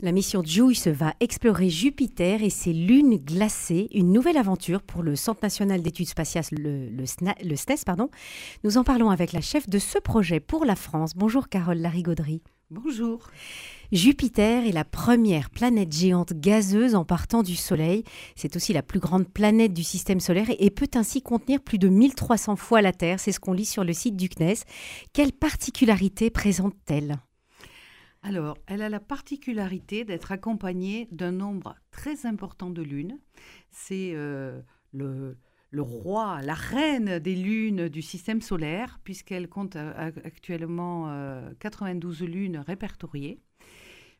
La mission JUICE va explorer Jupiter et ses lunes glacées, une nouvelle aventure pour le Centre national d'études spatiales, le, SNES. Pardon. Nous en parlons avec la chef de ce projet pour la France. Bonjour Carole Larigauderie. Bonjour. Jupiter est la première planète géante gazeuse en partant du Soleil. C'est aussi la plus grande planète du système solaire et peut ainsi contenir plus de 1300 fois la Terre. C'est ce qu'on lit sur le site du CNES. Quelle particularité présente-t-elle? Alors, elle a la particularité d'être accompagnée d'un nombre très important de lunes. C'est euh, le, roi, la reine des lunes du système solaire, puisqu'elle compte euh, actuellement 92 euh, lunes répertoriées.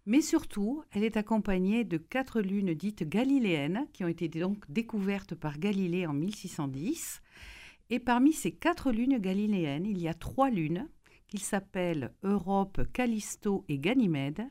Mais surtout, elle est accompagnée de quatre lunes dites galiléennes, qui ont été donc découvertes par Galilée en 1610. Et parmi ces quatre lunes galiléennes, il y a trois lunes qu'ils s'appellent Europe, Callisto et Ganymède,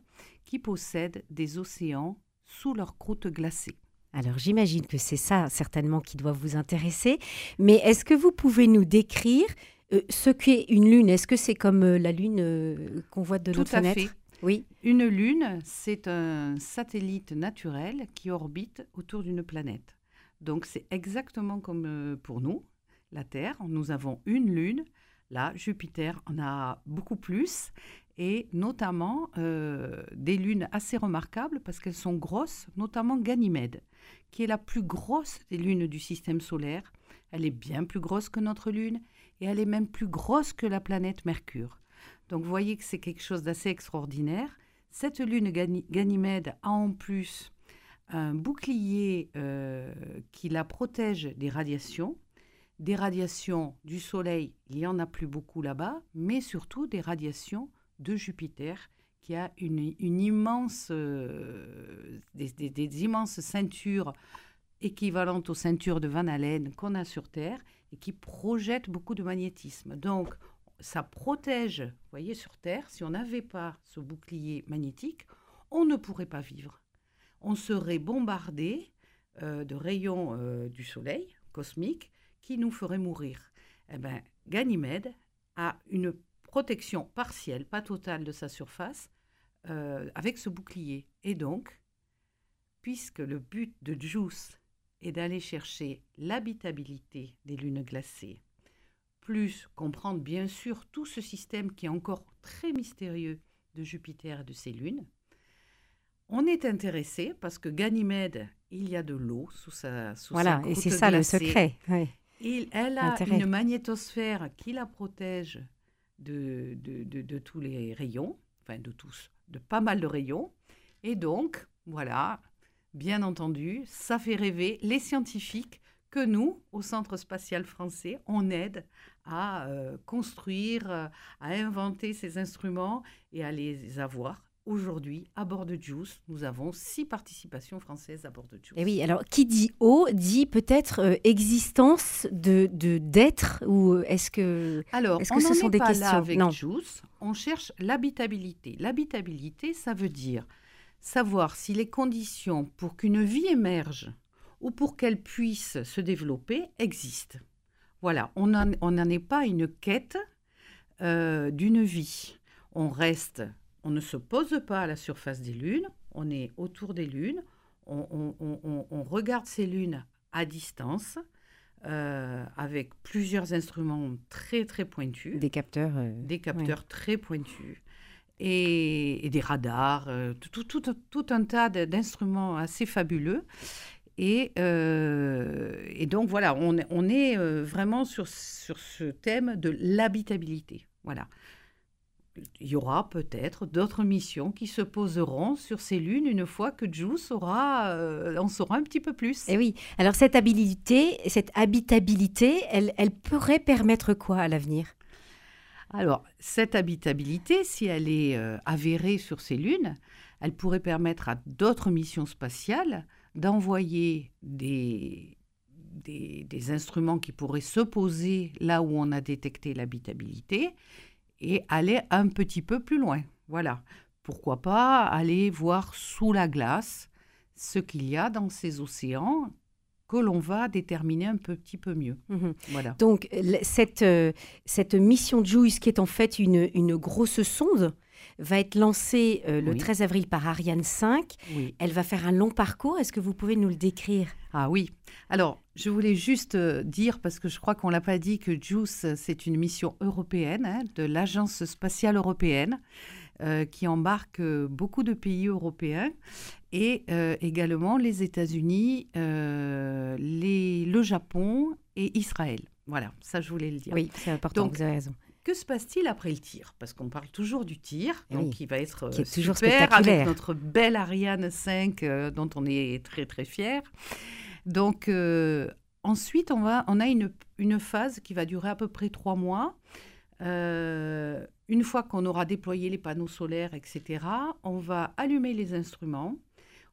qui possèdent des océans sous leur croûte glacée. Alors j'imagine que c'est ça certainement qui doit vous intéresser, mais est-ce que vous pouvez nous décrire euh, ce qu'est une lune? Est-ce que c'est comme euh, la lune euh, qu'on voit de Tout notre fenêtre? fait. Oui. Une lune, c'est un satellite naturel qui orbite autour d'une planète. Donc c'est exactement comme pour nous, la Terre. Nous avons une lune Là, Jupiter en a beaucoup plus et notamment euh, des lunes assez remarquables parce qu'elles sont grosses, notamment Ganymède, qui est la plus grosse des lunes du système solaire. Elle est bien plus grosse que notre lune et elle est même plus grosse que la planète Mercure. Donc vous voyez que c'est quelque chose d'assez extraordinaire. Cette lune Ganymède a en plus un bouclier euh, qui la protège des radiations des radiations du Soleil, il y en a plus beaucoup là-bas, mais surtout des radiations de Jupiter, qui a une, immense, euh, des, immenses ceintures équivalentes aux ceintures de Van Allen qu'on a sur Terre et qui projettent beaucoup de magnétisme. Donc, ça protège, vous voyez, sur Terre, si on n'avait pas ce bouclier magnétique, on ne pourrait pas vivre. On serait bombardé euh, de rayons euh, du Soleil cosmique qui nous ferait mourir. Eh bien, Ganymède a une protection partielle, pas totale de sa surface, euh, avec ce bouclier. Et donc, puisque le but de JUICE est d'aller chercher l'habitabilité des lunes glacées, plus comprendre bien sûr tout ce système qui est encore très mystérieux de Jupiter et de ses lunes, on est intéressé parce que Ganymède, il y a de l'eau sous sa sous Voilà, et c'est ça le secret elle a une magnétosphère qui la protège de, de, tous les rayons, enfin de tous, de pas mal de rayons. Et donc, voilà, bien entendu, ça fait rêver les scientifiques que nous, au Centre spatial français, on aide à euh, construire, à inventer ces instruments et à les avoir Aujourd'hui, à bord de Juice, nous avons six participations françaises à bord de Juice. Et oui, alors qui dit eau dit peut-être euh, existence de d'être ou euh, est-ce que alors est-ce que ce sont des pas questions? là avec Juice, on cherche l'habitabilité. L'habitabilité, ça veut dire savoir si les conditions pour qu'une vie émerge ou pour qu'elle puisse se développer existent. Voilà, on n'en est pas une quête euh, d'une vie. On reste on ne se pose pas à la surface des lunes, on est autour des lunes, on, regarde ces lunes à distance. Euh, avec plusieurs instruments très très pointus. Des capteurs. Euh, des capteurs très pointus. Et, des radars, euh, tout, tout, un tas d'instruments assez fabuleux. Et, et, donc voilà, on, on est vraiment sur, sur ce thème de l'habitabilité. Voilà il y aura peut-être d'autres missions qui se poseront sur ces lunes une fois que JUICE aura, euh, en saura un petit peu plus. Et eh oui. Alors cette habilité, cette habitabilité, elle, elle pourrait permettre quoi à l'avenir? Alors cette habitabilité, si elle est euh, avérée sur ces lunes, elle pourrait permettre à d'autres missions spatiales d'envoyer des, des, des instruments qui pourraient se poser là où on a détecté l'habitabilité et aller un petit peu plus loin. Voilà. Pourquoi pas aller voir sous la glace ce qu'il y a dans ces océans que l'on va déterminer un petit peu mieux. Mhm. Voilà. Donc cette, euh, cette mission JUICE qui est en fait une, une grosse sonde va être lancée euh, le 13 avril par Ariane 5. Elle va faire un long parcours. Est-ce que vous pouvez nous le décrire? Ah oui. Alors, je voulais juste euh, dire, parce que je crois qu'on ne l'a pas dit, que JUICE, c'est une mission européenne hein, de l'Agence spatiale européenne. Euh, qui embarque beaucoup de pays européens et également les États-Unis, le Japon et Israël. Voilà, ça je voulais le dire. Oui, c'est important, vous avez raison. Que se passe-t-il après le tir? Parce qu'on parle toujours du tir, donc qui va être qui toujours super avec notre belle Ariane 5 euh, dont on est très très fier. Donc euh, ensuite, on, va, on a une, une, phase qui va durer à peu près trois mois. Euh, une fois qu'on aura déployé les panneaux solaires, etc., on va allumer les instruments,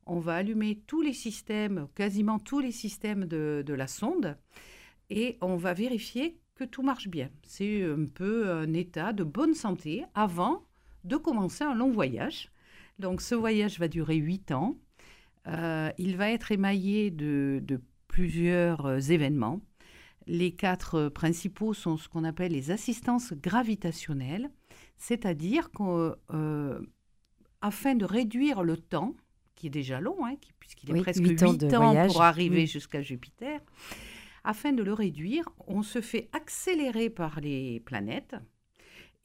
on va allumer tous les systèmes, quasiment tous les systèmes de, la sonde, et on va vérifier que tout marche bien. C'est un peu un état de bonne santé avant de commencer un long voyage. Donc ce voyage va durer huit ans. Euh, il va être émaillé de, plusieurs euh, événements. Les quatre principaux sont ce qu'on appelle les assistances gravitationnelles, c'est-à-dire qu'afin euh, de réduire le temps, qui est déjà long, hein, puisqu'il est presque huit ans, pour arriver jusqu'à Jupiter, afin de le réduire, on se fait accélérer par les planètes.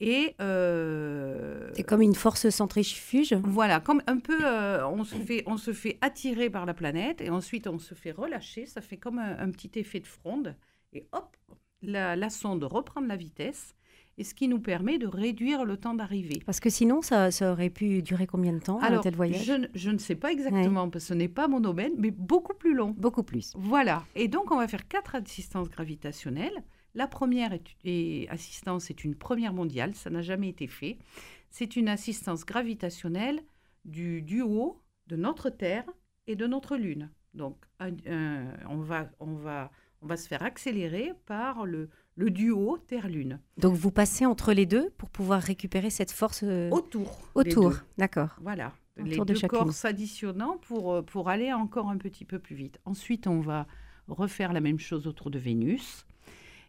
Et euh, c'est comme une force centrifuge. Voilà, comme un peu, euh, on se fait, on se fait attirer par la planète et ensuite on se fait relâcher. Ça fait comme un, petit effet de fronde et hop, la, la sonde reprend de la vitesse et ce qui nous permet de réduire le temps d'arrivée. Parce que sinon, ça, aurait pu durer combien de temps, Alors, un tel voyage je, je, ne sais pas exactement, parce que ce n'est pas mon domaine, mais beaucoup plus long. Beaucoup plus. Voilà. Et donc, on va faire quatre assistances gravitationnelles. La première est, assistance est une première mondiale, ça n'a jamais été fait. C'est une assistance gravitationnelle du duo de notre Terre et de notre Lune. Donc, on, va, on, va, on va se faire accélérer par le, le duo Terre-Lune. Donc vous passez entre les deux pour pouvoir récupérer cette force euh, autour. Autour, d'accord. Voilà. les deux corps s'additionnant pour, euh, pour aller encore un petit peu plus vite. Ensuite, on va refaire la même chose autour de Vénus.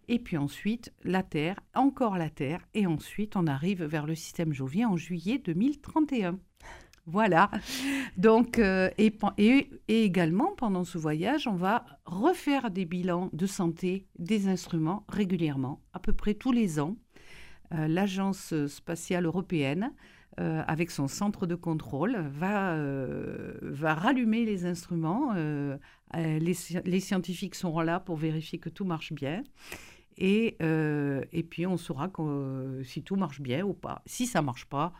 Et puis ensuite, la Terre, encore la Terre. Et ensuite, on arrive vers le système Jovien en juillet 2031. Voilà. Donc, euh, et, également, pendant ce voyage, on va refaire des bilans de santé des instruments régulièrement, à peu près tous les ans. Euh, L'Agence spatiale européenne, euh, avec son centre de contrôle, va, va rallumer les instruments. Les, les, scientifiques seront là pour vérifier que tout marche bien. Et, et puis, on saura si tout marche bien ou pas. Si ça ne marche pas,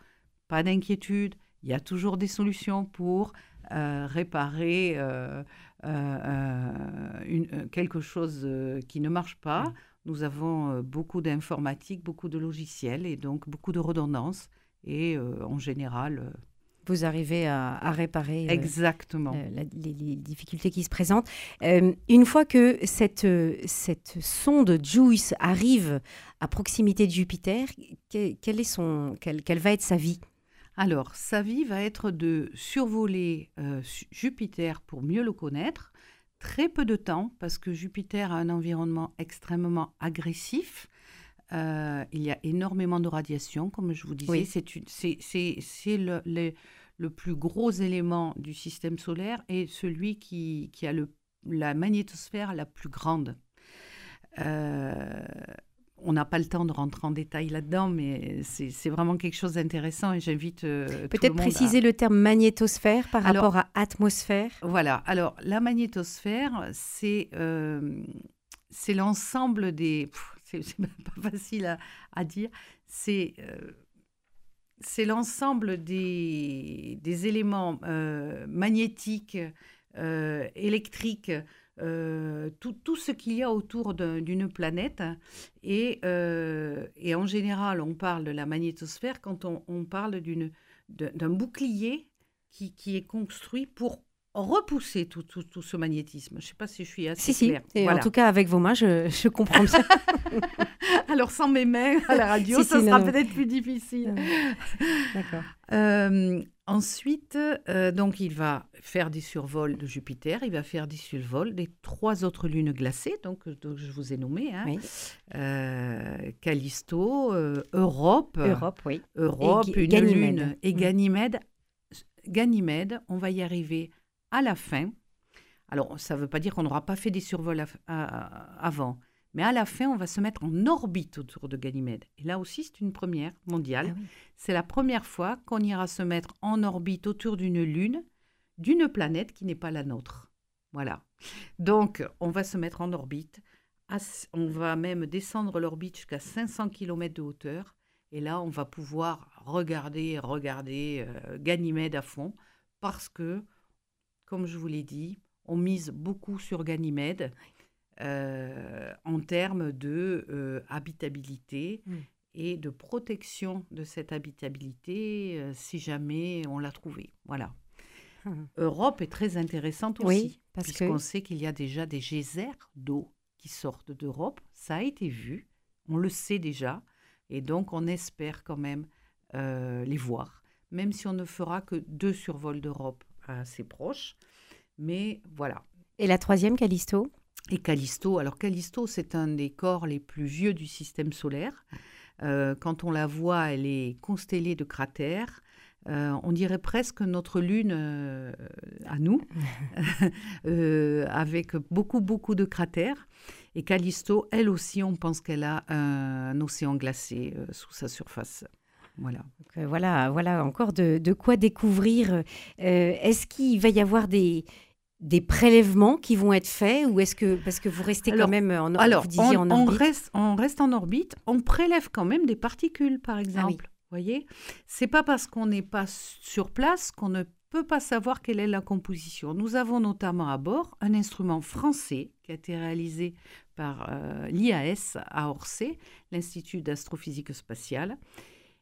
pas d'inquiétude il y a toujours des solutions pour euh, réparer euh, euh, une, quelque chose qui ne marche pas. Nous avons beaucoup d'informatique, beaucoup de logiciels et donc beaucoup de redondances. Et en général, vous arrivez à, réparer Exactement. les, difficultés qui se présentent. une fois que cette, cette sonde JUICE arrive à proximité de Jupiter, quelle, est son, quelle va être sa vie? Alors, sa vie va être de survoler euh, Jupiter pour mieux le connaître. Très peu de temps, parce que Jupiter a un environnement extrêmement agressif. Euh, il y a énormément de radiation, comme je vous disais. C'est le, le, plus gros élément du système solaire et celui qui, qui a le, la magnétosphère la plus grande. Euh, on n'a pas le temps de rentrer en détail là-dedans, mais c'est vraiment quelque chose d'intéressant et j'invite euh, Peut-être préciser le terme magnétosphère par rapport à atmosphère? Voilà. Alors, la magnétosphère, c'est euh, c'est l'ensemble des... C'est pas facile à, dire. C'est... Euh, c'est l'ensemble des, des, éléments magnétiques, électriques, euh, tout, tout, ce qu'il y a autour d'une planète. Et, euh, et, en général, on parle de la magnétosphère quand on, parle d'un bouclier qui, qui, est construit pour repousser tout, tout, tout, ce magnétisme. Je ne sais pas si je suis assez si, claire. Si. En tout cas, avec vos mains, je, je comprends bien. Alors, sans mes mains à la radio, ça sera peut-être plus difficile. D'accord. Euh, ensuite, donc, il va faire des survols de Jupiter, il va faire des survols des trois autres lunes glacées, donc, donc je vous ai nommé, hein. euh, Callisto, euh, Europe, Europe, oui. Europe, une lune et mm. Ganymède. Ganymède, on va y arriver à la fin. Alors, ça ne veut pas dire qu'on n'aura pas fait des survols avant, mais à la fin, on va se mettre en orbite autour de Ganymède. Et là aussi, c'est une première mondiale. Ah c'est la première fois qu'on ira se mettre en orbite autour d'une lune, d'une planète qui n'est pas la nôtre. Voilà. Donc, on va se mettre en orbite. On va même descendre l'orbite jusqu'à 500 km de hauteur. Et là, on va pouvoir regarder, regarder euh, Ganymède à fond parce que, comme je vous l'ai dit, on mise beaucoup sur Ganymède euh, en termes de euh, habitabilité mm. et de protection de cette habitabilité euh, si jamais on l'a trouvée. Voilà. Europe est très intéressante aussi, parce puisqu'on sait qu'il y a déjà des geysers d'eau qui sortent d'Europe. Ça a été vu, on le sait déjà, et donc on espère quand même les voir, même si on ne fera que deux survols d'Europe assez proches. Mais voilà. Et la troisième, Callisto? Et Callisto. Alors Callisto, c'est un des corps les plus vieux du système solaire. Euh, quand on la voit, elle est constellée de cratères. Euh, on dirait presque notre lune euh, à nous, avec beaucoup, beaucoup de cratères. Et Callisto, elle aussi, on pense qu'elle a un, océan glacé sous sa surface. Voilà. voilà, voilà encore de, de quoi découvrir. Est-ce qu'il va y avoir des, des prélèvements qui vont être faits ou est-ce que parce que vous restez quand même en, alors, on, reste, on reste en orbite, on prélève quand même des particules par ah exemple. Vous voyez, c'est pas parce qu'on n'est pas sur place qu'on ne peut pas savoir quelle est la composition. Nous avons notamment à bord un instrument français qui a été réalisé par euh, l'IAS à Orsay, l'Institut d'astrophysique spatiale,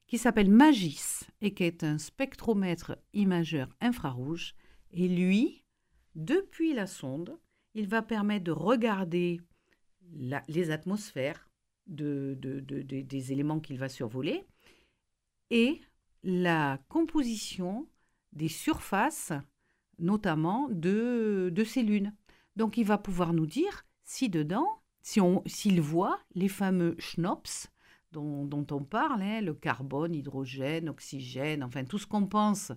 qui s'appelle MAGIS et qui est un spectromètre imageur infrarouge. Et lui, depuis la sonde, il va permettre de regarder les atmosphères des éléments qu'il va survoler et la composition des surfaces, notamment de, ces lunes. Donc il va pouvoir nous dire si dedans, s'il voit les fameux schnops dont, on parle, hein, le carbone, hydrogène, oxygène, enfin tout ce qu'on pense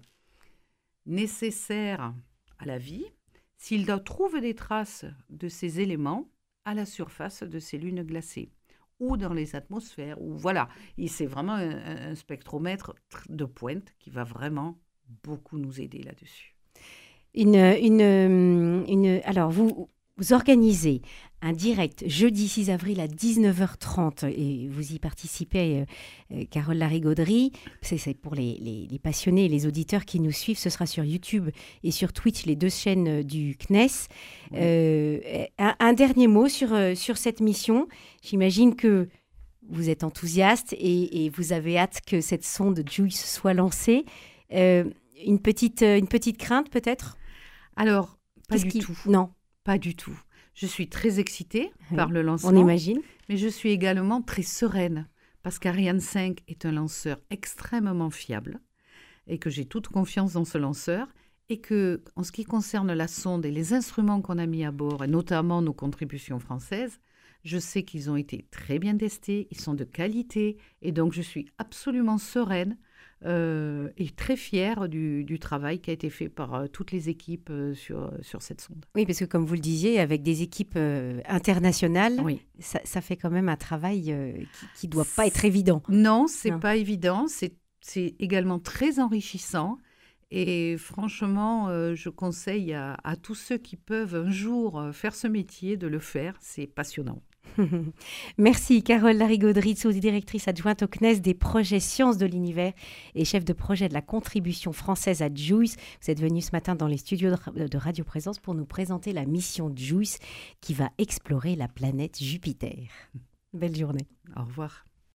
nécessaire à la vie, s'il trouve des traces de ces éléments à la surface de ces lunes glacées ou dans les atmosphères, ou voilà, c'est vraiment un, spectromètre de pointe qui va vraiment beaucoup nous aider là-dessus. Une, une, une, alors, vous, vous organisez un direct jeudi 6 avril à 19h30 et vous y participez, euh, euh, Carole Larigauderie. C'est pour les, passionnés et les auditeurs qui nous suivent. Ce sera sur YouTube et sur Twitch, les deux chaînes euh, du CNES. un, dernier mot sur, sur cette mission. J'imagine que vous êtes enthousiaste et, vous avez hâte que cette sonde JUICE soit lancée. une, petite, une petite crainte peut-être? Alors, pas du tout. Non. Pas du tout. Je suis très excitée par le lancement. On imagine. Mais je suis également très sereine parce qu'Ariane 5 est un lanceur extrêmement fiable et que j'ai toute confiance dans ce lanceur et que, en ce qui concerne la sonde et les instruments qu'on a mis à bord, et notamment nos contributions françaises, je sais qu'ils ont été très bien testés, ils sont de qualité, et donc je suis absolument sereine euh, et très fière du, travail qui a été fait par euh, toutes les équipes euh, sur, sur cette sonde. Oui, parce que comme vous le disiez, avec des équipes internationales, ça, fait quand même un travail qui ne doit pas être évident. Non, c'est n'est pas évident. C'est également très enrichissant. Et franchement, je conseille à, à, tous ceux qui peuvent un jour faire ce métier de le faire. C'est passionnant. Merci Carole Larigauderie, sous-directrice adjointe au CNES des projets Sciences de l'univers et chef de projet de la contribution française à JUICE. Vous êtes venue ce matin dans les studios de Radio Présence pour nous présenter la mission JUICE qui va explorer la planète Jupiter. Belle journée. Au revoir.